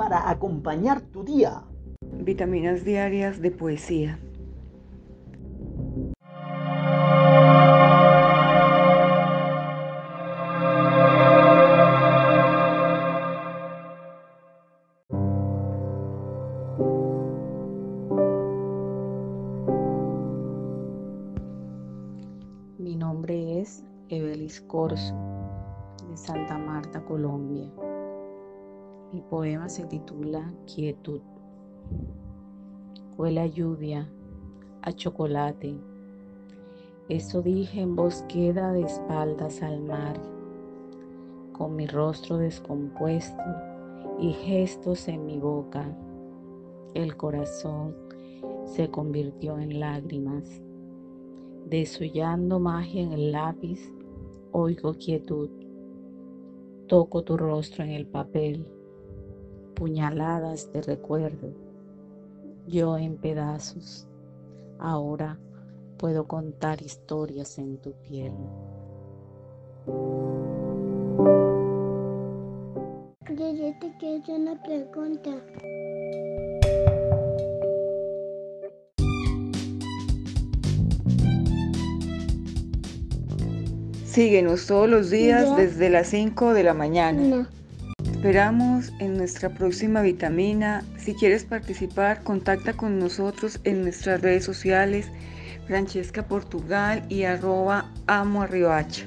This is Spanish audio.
para acompañar tu día. Vitaminas diarias de poesía. Mi nombre es Evelis Corso, de Santa Marta, Colombia. Mi poema se titula Quietud. Huele a lluvia, a chocolate. Eso dije en bosqueda de espaldas al mar, con mi rostro descompuesto y gestos en mi boca. El corazón se convirtió en lágrimas. Desollando magia en el lápiz, oigo quietud. Toco tu rostro en el papel, puñaladas de recuerdo. Yo en pedazos. Ahora puedo contar historias en tu piel. Yo te quiero hacer una pregunta. Síguenos todos los días Ya. desde las 5 de la mañana. No. Esperamos en nuestra próxima vitamina. Si quieres participar, contacta con nosotros en nuestras redes sociales, Francesca Portugal y arroba amo a Riohacha.